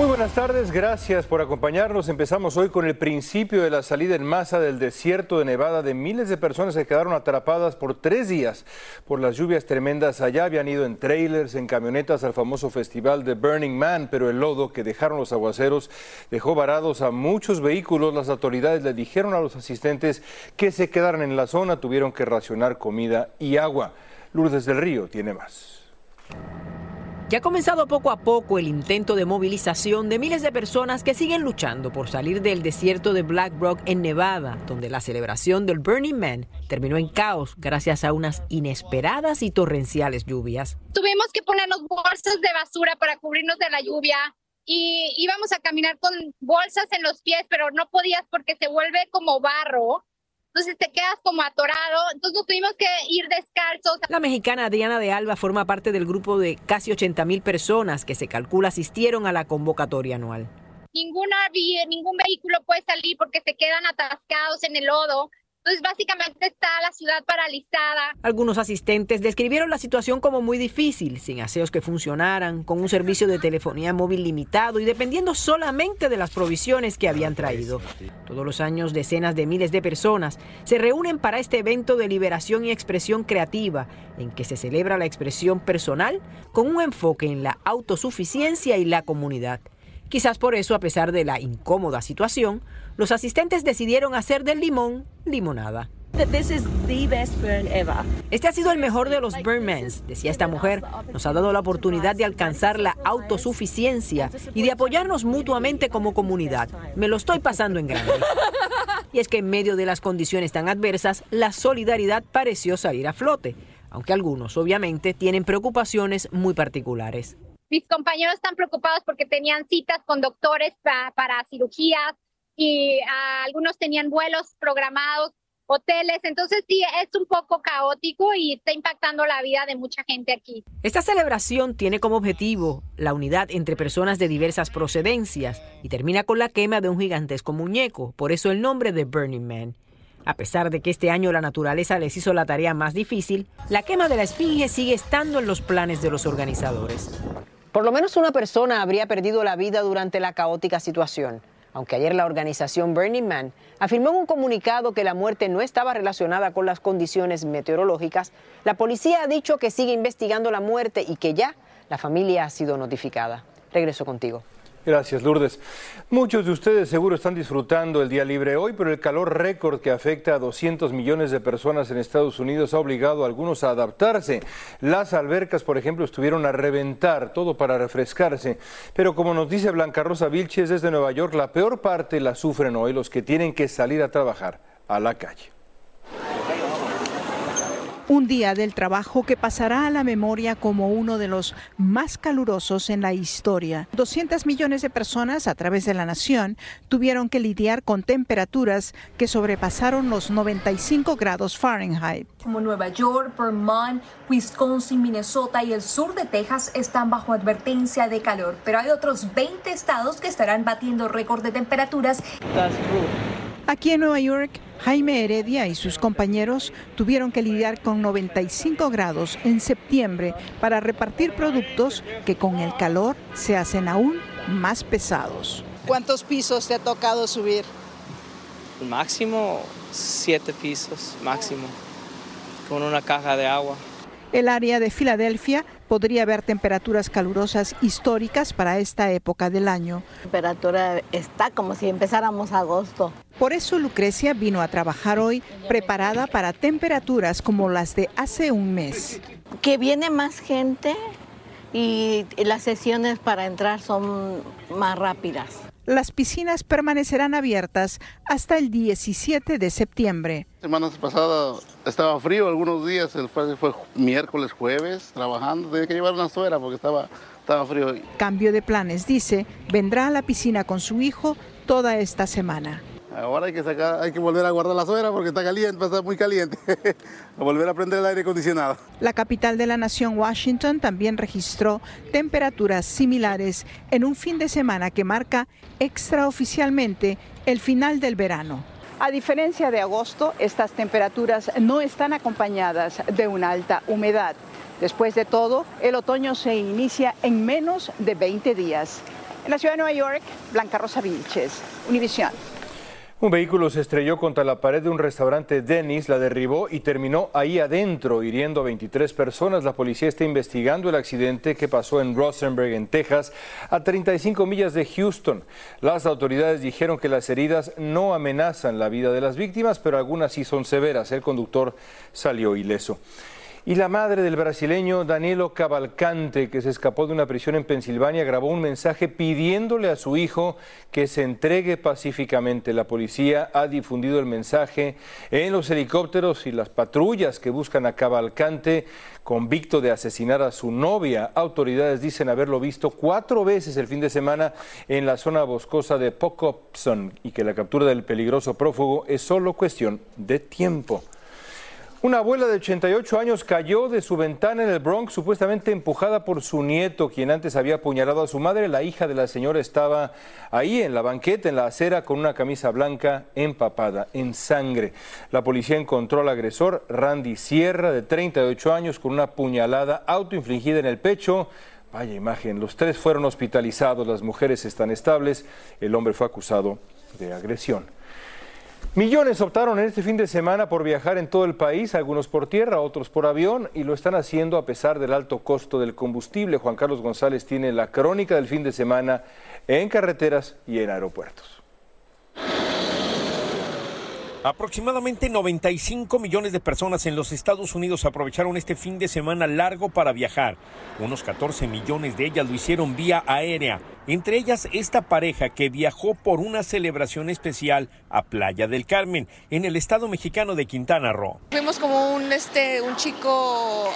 Muy buenas tardes, gracias por acompañarnos. Empezamos hoy con el principio de la salida en masa del desierto de Nevada de miles de personas que quedaron atrapadas por tres días por las lluvias tremendas allá. Habían ido en trailers, en camionetas al famoso festival de Burning Man, pero el lodo que dejaron los aguaceros dejó varados a muchos vehículos. Las autoridades le dijeron a los asistentes que se quedaran en la zona, tuvieron que racionar comida y agua. Lourdes del Río tiene más. Ya ha comenzado poco a poco el intento de movilización de miles de personas que siguen luchando por salir del desierto de Black Rock en Nevada, donde la celebración del Burning Man terminó en caos gracias a unas inesperadas y torrenciales lluvias. Tuvimos que ponernos bolsas de basura para cubrirnos de la lluvia y íbamos a caminar con bolsas en los pies, pero no podías porque se vuelve como barro entonces te quedas como atorado, entonces nos tuvimos que ir descalzos. La mexicana Diana de Alba forma parte del grupo de casi 80 mil personas que se calcula asistieron a la convocatoria anual. Ninguna, ningún vehículo puede salir porque se quedan atascados en el lodo. Entonces, básicamente está la ciudad paralizada. Algunos asistentes describieron la situación como muy difícil, sin aseos que funcionaran, con un servicio de telefonía móvil limitado y dependiendo solamente de las provisiones que habían traído. Todos los años, decenas de miles de personas se reúnen para este evento de liberación y expresión creativa, en que se celebra la expresión personal con un enfoque en la autosuficiencia y la comunidad. Quizás por eso, a pesar de la incómoda situación, los asistentes decidieron hacer del limón limonada. Este ha sido el mejor de los Burnmans, decía esta mujer. Nos ha dado la oportunidad de alcanzar la autosuficiencia y de apoyarnos mutuamente como comunidad. Me lo estoy pasando en grande. Y es que en medio de las condiciones tan adversas, la solidaridad pareció salir a flote, aunque algunos obviamente tienen preocupaciones muy particulares. Mis compañeros están preocupados porque tenían citas con doctores para cirugías y algunos tenían vuelos programados, hoteles, entonces sí, es un poco caótico y está impactando la vida de mucha gente aquí. Esta celebración tiene como objetivo la unidad entre personas de diversas procedencias y termina con la quema de un gigantesco muñeco, por eso el nombre de Burning Man. A pesar de que este año la naturaleza les hizo la tarea más difícil, la quema de la esfinge sigue estando en los planes de los organizadores. Por lo menos una persona habría perdido la vida durante la caótica situación. Aunque ayer la organización Burning Man afirmó en un comunicado que la muerte no estaba relacionada con las condiciones meteorológicas, la policía ha dicho que sigue investigando la muerte y que ya la familia ha sido notificada. Regreso contigo. Gracias, Lourdes. Muchos de ustedes seguro están disfrutando el día libre hoy, pero el calor récord que afecta a 200 millones de personas en Estados Unidos ha obligado a algunos a adaptarse. Las albercas, por ejemplo, estuvieron a reventar, todo para refrescarse. Pero como nos dice Blanca Rosa Vilches desde Nueva York, la peor parte la sufren hoy los que tienen que salir a trabajar a la calle. Un día del trabajo que pasará a la memoria como uno de los más calurosos en la historia. 200 millones de personas a través de la nación tuvieron que lidiar con temperaturas que sobrepasaron los 95 grados Fahrenheit. Como Nueva York, Vermont, Wisconsin, Minnesota y el sur de Texas están bajo advertencia de calor, pero hay otros 20 estados que estarán batiendo récord de temperaturas. Aquí en Nueva York, Jaime Heredia y sus compañeros tuvieron que lidiar con 95 grados en septiembre para repartir productos que con el calor se hacen aún más pesados. ¿Cuántos pisos te ha tocado subir? Máximo siete pisos, máximo, con una caja de agua. El área de Filadelfia podría haber temperaturas calurosas históricas para esta época del año. La temperatura está como si empezáramos agosto. Por eso Lucrecia vino a trabajar hoy preparada para temperaturas como las de hace un mes. Que viene más gente y las sesiones para entrar son más rápidas. Las piscinas permanecerán abiertas hasta el 17 de septiembre. Semanas pasadas estaba frío algunos días, fue, fue miércoles, jueves, trabajando. Tenía que llevar una suera porque estaba, estaba frío. Cambio de planes, dice, vendrá a la piscina con su hijo toda esta semana. Ahora hay que sacar, hay que volver a guardar la suera porque está caliente, está muy caliente. a volver a prender el aire acondicionado. La capital de la nación, Washington, también registró temperaturas similares en un fin de semana que marca extraoficialmente el final del verano. A diferencia de agosto, estas temperaturas no están acompañadas de una alta humedad. Después de todo, el otoño se inicia en menos de 20 días. En la ciudad de Nueva York, Blanca Rosa Vilches, Univisión. Un vehículo se estrelló contra la pared de un restaurante Dennis, la derribó y terminó ahí adentro, hiriendo a 23 personas. La policía está investigando el accidente que pasó en Rosenberg, en Texas, a 35 millas de Houston. Las autoridades dijeron que las heridas no amenazan la vida de las víctimas, pero algunas sí son severas. El conductor salió ileso. Y la madre del brasileño Danilo Cavalcante, que se escapó de una prisión en Pensilvania, grabó un mensaje pidiéndole a su hijo que se entregue pacíficamente. La policía ha difundido el mensaje en los helicópteros y las patrullas que buscan a Cavalcante, convicto de asesinar a su novia. Autoridades dicen haberlo visto cuatro veces el fin de semana en la zona boscosa de Pocopson y que la captura del peligroso prófugo es solo cuestión de tiempo. Una abuela de 88 años cayó de su ventana en el Bronx, supuestamente empujada por su nieto, quien antes había apuñalado a su madre. La hija de la señora estaba ahí en la banqueta, en la acera, con una camisa blanca empapada en sangre. La policía encontró al agresor, Randy Sierra, de 38 años, con una puñalada autoinfligida en el pecho. Vaya imagen, los tres fueron hospitalizados, las mujeres están estables, el hombre fue acusado de agresión. Millones optaron en este fin de semana por viajar en todo el país, algunos por tierra, otros por avión, y lo están haciendo a pesar del alto costo del combustible. Juan Carlos González tiene la crónica del fin de semana en carreteras y en aeropuertos. Aproximadamente 95 millones de personas en los Estados Unidos aprovecharon este fin de semana largo para viajar. Unos 14 millones de ellas lo hicieron vía aérea, entre ellas esta pareja que viajó por una celebración especial a Playa del Carmen, en el estado mexicano de Quintana Roo. Fuimos como un, este, un chico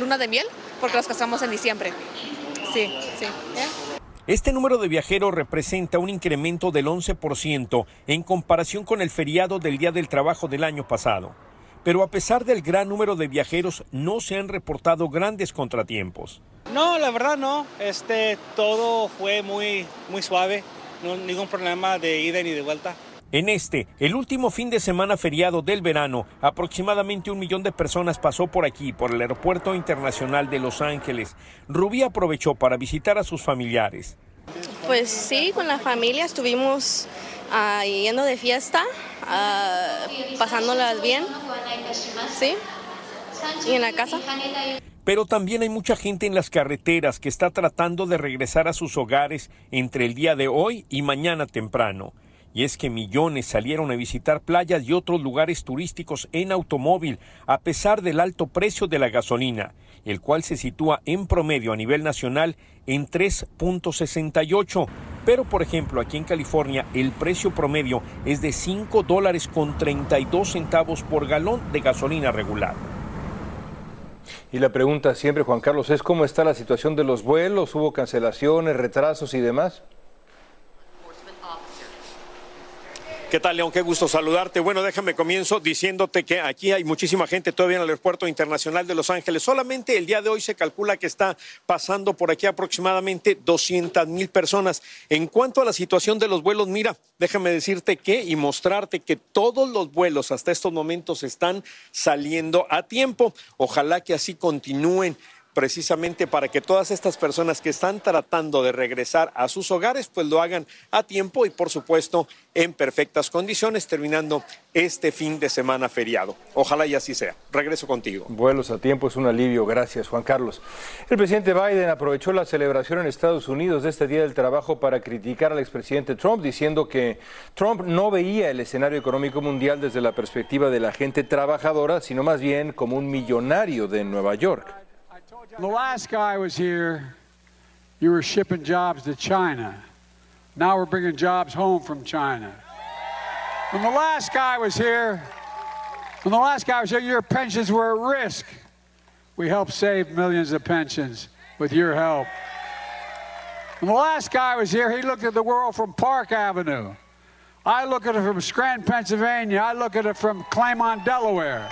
luna de miel, porque los casamos en diciembre. Sí, sí. Este número de viajeros representa un incremento del 11% en comparación con el feriado del Día del Trabajo del año pasado. Pero a pesar del gran número de viajeros, no se han reportado grandes contratiempos. No, la verdad no. Este, todo fue muy, muy suave. No, ningún problema de ida ni de vuelta. En este, el último fin de semana feriado del verano, aproximadamente un millón de personas pasó por aquí, por el Aeropuerto Internacional de Los Ángeles. Rubí aprovechó para visitar a sus familiares. Pues sí, con la familia estuvimos uh, yendo de fiesta, uh, pasándolas bien, sí, y en la casa. Pero también hay mucha gente en las carreteras que está tratando de regresar a sus hogares entre el día de hoy y mañana temprano y es que millones salieron a visitar playas y otros lugares turísticos en automóvil a pesar del alto precio de la gasolina, el cual se sitúa en promedio a nivel nacional en 3.68. Pero por ejemplo aquí en California el precio promedio es de 5 dólares con 32 centavos por galón de gasolina regular. Y la pregunta siempre, Juan Carlos, es cómo está la situación de los vuelos, hubo cancelaciones, retrasos y demás. ¿Qué tal, León? Qué gusto saludarte. Bueno, déjame comienzo diciéndote que aquí hay muchísima gente todavía en el Aeropuerto Internacional de Los Ángeles. Solamente el día de hoy se calcula que está pasando por aquí aproximadamente 200 mil personas. En cuanto a la situación de los vuelos, mira, déjame decirte que y mostrarte que todos los vuelos hasta estos momentos están saliendo a tiempo. Ojalá que así continúen precisamente para que todas estas personas que están tratando de regresar a sus hogares, pues lo hagan a tiempo y por supuesto en perfectas condiciones, terminando este fin de semana feriado. Ojalá y así sea. Regreso contigo. Vuelos a tiempo es un alivio. Gracias, Juan Carlos. El presidente Biden aprovechó la celebración en Estados Unidos de este Día del Trabajo para criticar al expresidente Trump, diciendo que Trump no veía el escenario económico mundial desde la perspectiva de la gente trabajadora, sino más bien como un millonario de Nueva York. The last guy was here, you were shipping jobs to China. Now we're bringing jobs home from China. When the last guy was here, when the last guy was here, your pensions were at risk. We helped save millions of pensions with your help. When the last guy was here, he looked at the world from Park Avenue. I look at it from Scranton, Pennsylvania. I look at it from Claymont, Delaware.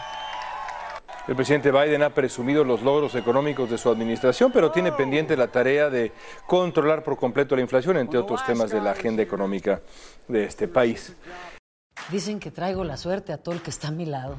El presidente Biden ha presumido los logros económicos de su administración, pero tiene pendiente la tarea de controlar por completo la inflación, entre otros temas de la agenda económica de este país. Dicen que traigo la suerte a todo el que está a mi lado,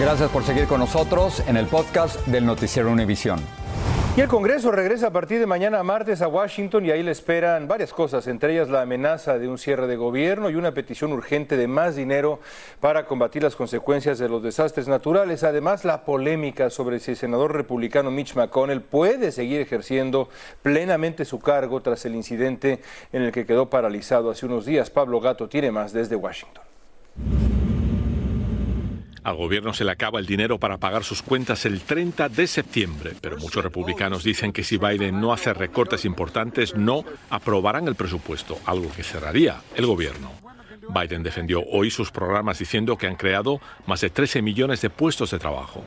Gracias por seguir con nosotros en el podcast del Noticiero Univisión. Y el Congreso regresa a partir de mañana martes a Washington y ahí le esperan varias cosas, entre ellas la amenaza de un cierre de gobierno y una petición urgente de más dinero para combatir las consecuencias de los desastres naturales. Además, la polémica sobre si el senador republicano Mitch McConnell puede seguir ejerciendo plenamente su cargo tras el incidente en el que quedó paralizado hace unos días. Pablo Gato tiene más desde Washington. Al gobierno se le acaba el dinero para pagar sus cuentas el 30 de septiembre, pero muchos republicanos dicen que si Biden no hace recortes importantes, no aprobarán el presupuesto, algo que cerraría el gobierno. Biden defendió hoy sus programas diciendo que han creado más de 13 millones de puestos de trabajo.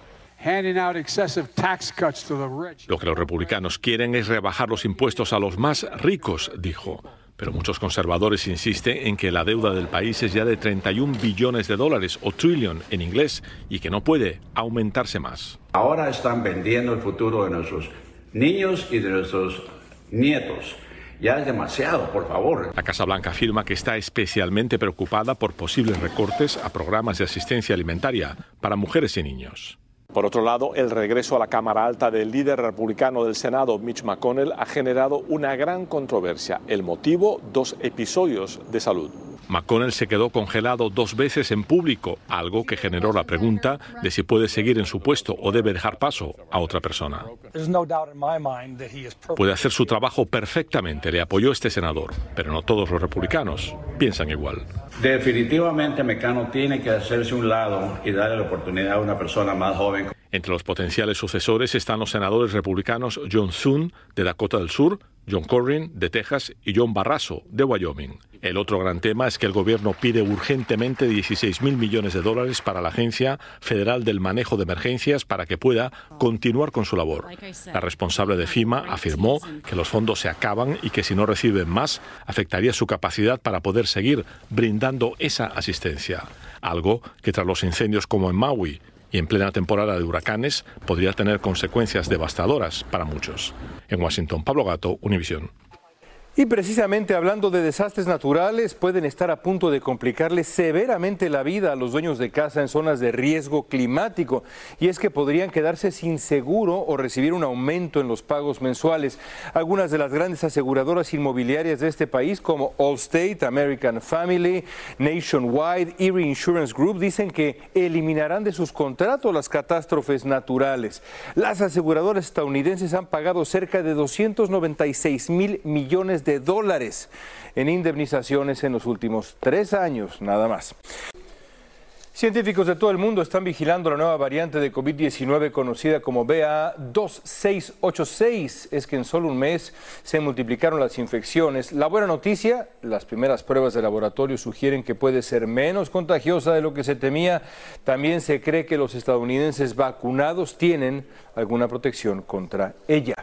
Lo que los republicanos quieren es rebajar los impuestos a los más ricos, dijo. Pero muchos conservadores insisten en que la deuda del país es ya de 31 billones de dólares, o trillion en inglés, y que no puede aumentarse más. Ahora están vendiendo el futuro de nuestros niños y de nuestros nietos. Ya es demasiado, por favor. La Casa Blanca afirma que está especialmente preocupada por posibles recortes a programas de asistencia alimentaria para mujeres y niños. Por otro lado, el regreso a la Cámara Alta del líder republicano del Senado, Mitch McConnell, ha generado una gran controversia. El motivo, dos episodios de salud. McConnell se quedó congelado dos veces en público, algo que generó la pregunta de si puede seguir en su puesto o debe dejar paso a otra persona. Puede hacer su trabajo perfectamente, le apoyó este senador, pero no todos los republicanos piensan igual. Definitivamente Mecano tiene que hacerse un lado y darle la oportunidad a una persona más joven. Entre los potenciales sucesores están los senadores republicanos John Thune de Dakota del Sur, John Corwin de Texas y John Barrasso de Wyoming. El otro gran tema es que el gobierno pide urgentemente 16 mil millones de dólares para la Agencia Federal del Manejo de Emergencias para que pueda continuar con su labor. La responsable de FIMA afirmó que los fondos se acaban y que si no reciben más afectaría su capacidad para poder seguir brindando esa asistencia. Algo que tras los incendios como en Maui y en plena temporada de huracanes podría tener consecuencias devastadoras para muchos. En Washington, Pablo Gato, Univisión. Y precisamente hablando de desastres naturales, pueden estar a punto de complicarle severamente la vida a los dueños de casa en zonas de riesgo climático. Y es que podrían quedarse sin seguro o recibir un aumento en los pagos mensuales. Algunas de las grandes aseguradoras inmobiliarias de este país, como Allstate, American Family, Nationwide, Erie Insurance Group, dicen que eliminarán de sus contratos las catástrofes naturales. Las aseguradoras estadounidenses han pagado cerca de 296 mil millones de dólares en indemnizaciones en los últimos tres años, nada más. Científicos de todo el mundo están vigilando la nueva variante de COVID-19 conocida como BA2686. Es que en solo un mes se multiplicaron las infecciones. La buena noticia, las primeras pruebas de laboratorio sugieren que puede ser menos contagiosa de lo que se temía. También se cree que los estadounidenses vacunados tienen alguna protección contra ella.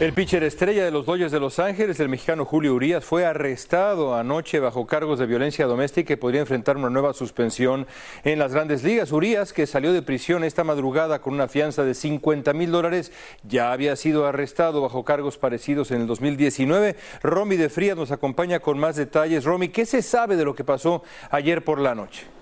El pitcher estrella de los Dodgers de Los Ángeles, el mexicano Julio Urias, fue arrestado anoche bajo cargos de violencia doméstica y podría enfrentar una nueva suspensión en las grandes ligas. Urias, que salió de prisión esta madrugada con una fianza de 50 mil dólares, ya había sido arrestado bajo cargos parecidos en el 2019. Romy de Frías nos acompaña con más detalles. Romy, ¿qué se sabe de lo que pasó ayer por la noche?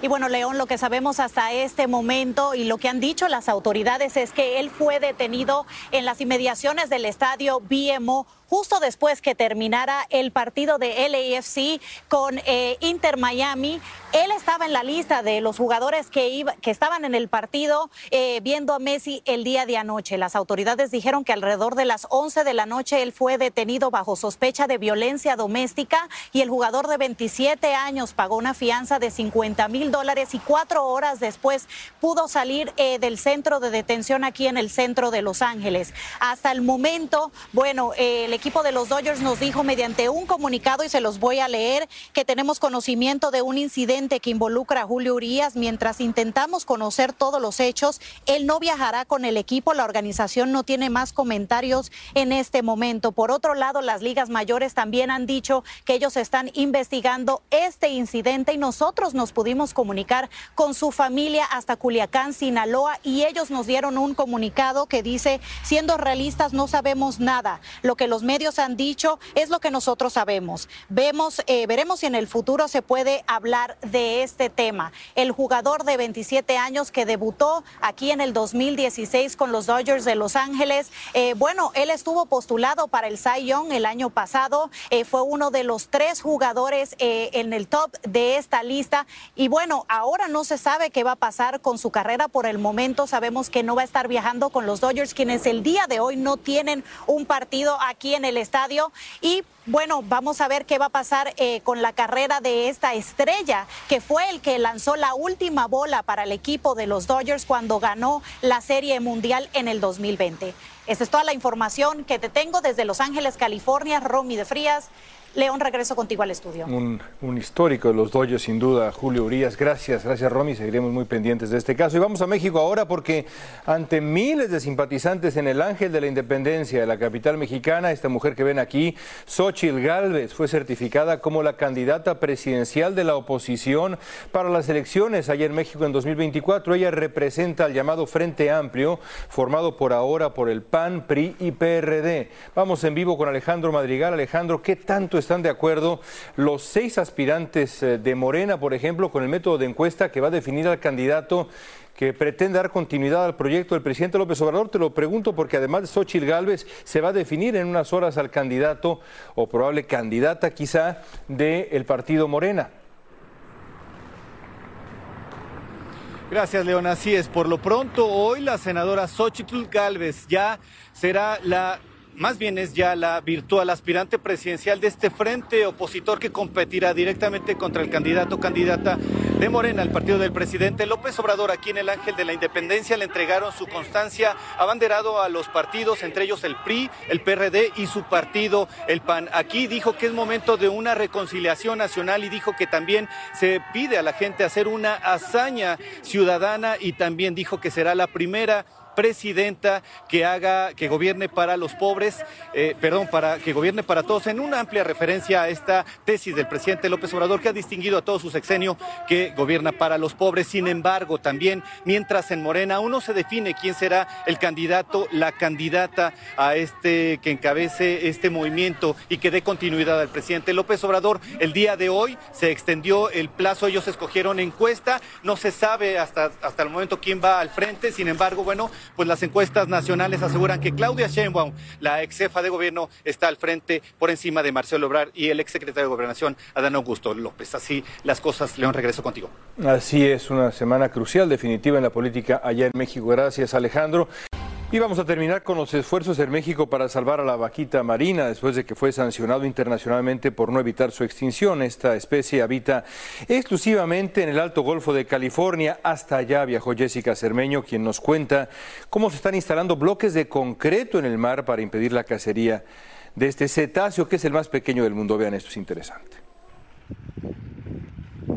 Y bueno, León, lo que sabemos hasta este momento y lo que han dicho las autoridades es que él fue detenido en las inmediaciones del estadio BMO justo después que terminara el partido de LAFC con eh, Inter Miami. Él estaba en la lista de los jugadores que, iba, que estaban en el partido eh, viendo a Messi el día de anoche. Las autoridades dijeron que alrededor de las 11 de la noche él fue detenido bajo sospecha de violencia doméstica y el jugador de 27 años pagó una fianza de 50 mil dólares y cuatro horas después pudo salir eh, del centro de detención aquí en el centro de Los Ángeles. Hasta el momento, bueno, el equipo de los Dodgers nos dijo mediante un comunicado, y se los voy a leer, que tenemos conocimiento de un incidente que involucra a Julio Urias. Mientras intentamos conocer todos los hechos, él no viajará con el equipo. La organización no tiene más comentarios en este momento. Por otro lado, las ligas mayores también han dicho que ellos están investigando este incidente y nosotros nos pudimos comunicar con su familia hasta Culiacán, Sinaloa, y ellos nos dieron un comunicado que dice, siendo realistas, no sabemos nada. Lo que los medios han dicho es lo que nosotros sabemos. Vemos, eh, veremos si en el futuro se puede hablar de este tema. El jugador de 27 años que debutó aquí en el 2016 con los Dodgers de Los Ángeles, eh, bueno, él estuvo postulado para el Cy Young el año pasado, eh, fue uno de los tres jugadores en el top de esta lista y bueno, ahora no se sabe qué va a pasar con su carrera por el momento, sabemos que no va a estar viajando con los Dodgers, quienes el día de hoy no tienen un partido aquí en el estadio y bueno, vamos a ver qué va a pasar eh, con la carrera de esta estrella, que fue el que lanzó la última bola para el equipo de los Dodgers cuando ganó la Serie Mundial en el 2020. Esta es toda la información que te tengo desde Los Ángeles, California. Romy de Frías, León, regreso contigo al estudio. Un, histórico de los Dodgers, sin duda, Julio Urias. Gracias, gracias Romy. Seguiremos muy pendientes de este caso. Y vamos a México ahora porque ante miles de simpatizantes en el Ángel de la Independencia de la capital mexicana, esta mujer que ven aquí, Xochil Gálvez, fue certificada como la candidata presidencial de la oposición para las elecciones allá en México en 2024. Ella representa al llamado Frente Amplio, formado por ahora por el PAN, PRI y PRD. Vamos en vivo con Alejandro Madrigal. Alejandro, ¿qué tanto están de acuerdo los seis aspirantes eh, de Morena, por ejemplo, con el método de encuesta que va a definir al candidato que pretende dar continuidad al proyecto del presidente López Obrador? Te lo pregunto porque además de Xochitl Gálvez se va a definir en unas horas al candidato o probable candidata quizá del partido Morena. Gracias, León. Así es. Por lo pronto, hoy la senadora Xochitl Gálvez ya será la más bien es ya la virtual aspirante presidencial de este frente opositor que competirá directamente contra el candidato o candidata de Morena, el partido del presidente López Obrador. Aquí en el Ángel de la Independencia le entregaron su constancia abanderado a los partidos, entre ellos el PRI, el PRD y su partido, el PAN. Aquí dijo que es momento de una reconciliación nacional y dijo que también se pide a la gente hacer una hazaña ciudadana y también dijo que será la primera presidenta que haga, que gobierne para los pobres, eh, perdón, para que gobierne para todos, en una amplia referencia a esta tesis del presidente López Obrador, que ha distinguido a todo su sexenio que gobierna para los pobres. Sin embargo, también, mientras en Morena aún no se define quién será el candidato, la candidata a este que encabece este movimiento y que dé continuidad al presidente López Obrador, el día de hoy se extendió el plazo, ellos escogieron encuesta, no se sabe hasta, hasta el momento quién va al frente, sin embargo, bueno, pues las encuestas nacionales aseguran que Claudia Sheinbaum, la ex jefa de gobierno, está al frente por encima de Marcelo Obrar y el ex secretario de Gobernación, Adán Augusto López. Así las cosas, León, regreso contigo. Así es, una semana crucial, definitiva en la política allá en México. Gracias, Alejandro. Y vamos a terminar con los esfuerzos en México para salvar a la vaquita marina después de que fue sancionado internacionalmente por no evitar su extinción. Esta especie habita exclusivamente en el Alto Golfo de California. Hasta allá viajó Jessica Cermeño, quien nos cuenta cómo se están instalando bloques de concreto en el mar para impedir la cacería de este cetáceo, que es el más pequeño del mundo. Vean, esto es interesante.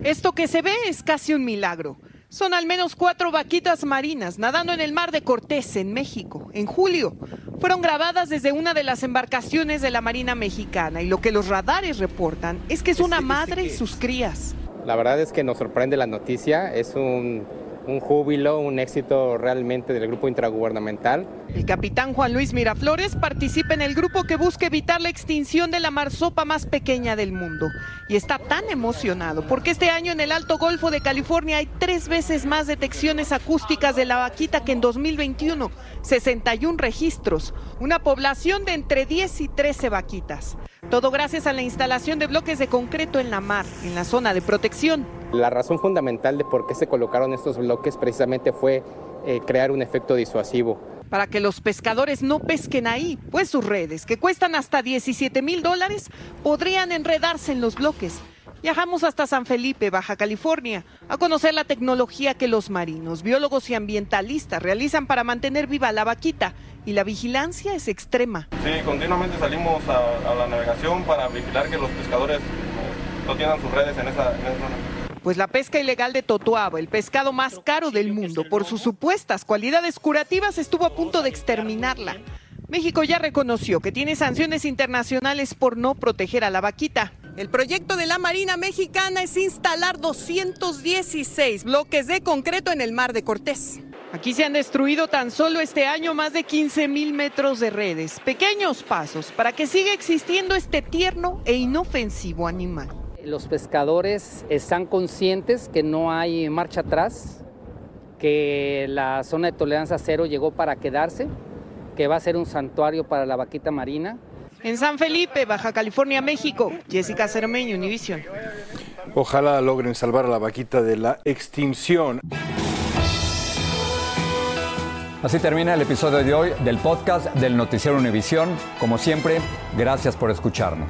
Esto que se ve es casi un milagro. Son al menos cuatro vaquitas marinas nadando en el mar de Cortés, en México, en julio. Fueron grabadas desde una de las embarcaciones de la Marina Mexicana y lo que los radares reportan es que es una madre y sus crías. La verdad es que nos sorprende la noticia, es un un júbilo, un éxito realmente del grupo intragubernamental. El capitán Juan Luis Miraflores participa en el grupo que busca evitar la extinción de la marsopa más pequeña del mundo y está tan emocionado porque este año en el Alto Golfo de California hay tres veces más detecciones acústicas de la vaquita que en 2021, 61 registros, una población de entre 10 y 13 vaquitas. Todo gracias a la instalación de bloques de concreto en la mar, en la zona de protección. La razón fundamental de por qué se colocaron estos bloques precisamente fue eh, crear un efecto disuasivo. Para que los pescadores no pesquen ahí, pues sus redes, que cuestan hasta 17 mil dólares, podrían enredarse en los bloques. Viajamos hasta San Felipe, Baja California, a conocer la tecnología que los marinos, biólogos y ambientalistas realizan para mantener viva la vaquita y la vigilancia es extrema. Sí, continuamente salimos a, la navegación para vigilar que los pescadores no tienen sus redes en esa, en esa zona pues la pesca ilegal de totuaba, el pescado más caro del mundo, por sus supuestas cualidades curativas, estuvo a punto de exterminarla. México ya reconoció que tiene sanciones internacionales por no proteger a la vaquita. El proyecto de la Marina Mexicana es instalar 216 bloques de concreto en el mar de Cortés. Aquí se han destruido tan solo este año más de 15 mil metros de redes, pequeños pasos para que siga existiendo este tierno e inofensivo animal. Los pescadores están conscientes que no hay marcha atrás, que la zona de tolerancia cero llegó para quedarse, que va a ser un santuario para la vaquita marina. En San Felipe, Baja California, México, Jessica Cermeño, Univision. Ojalá logren salvar a la vaquita de la extinción. Así termina el episodio de hoy del podcast del Noticiero Univisión. Como siempre, gracias por escucharnos.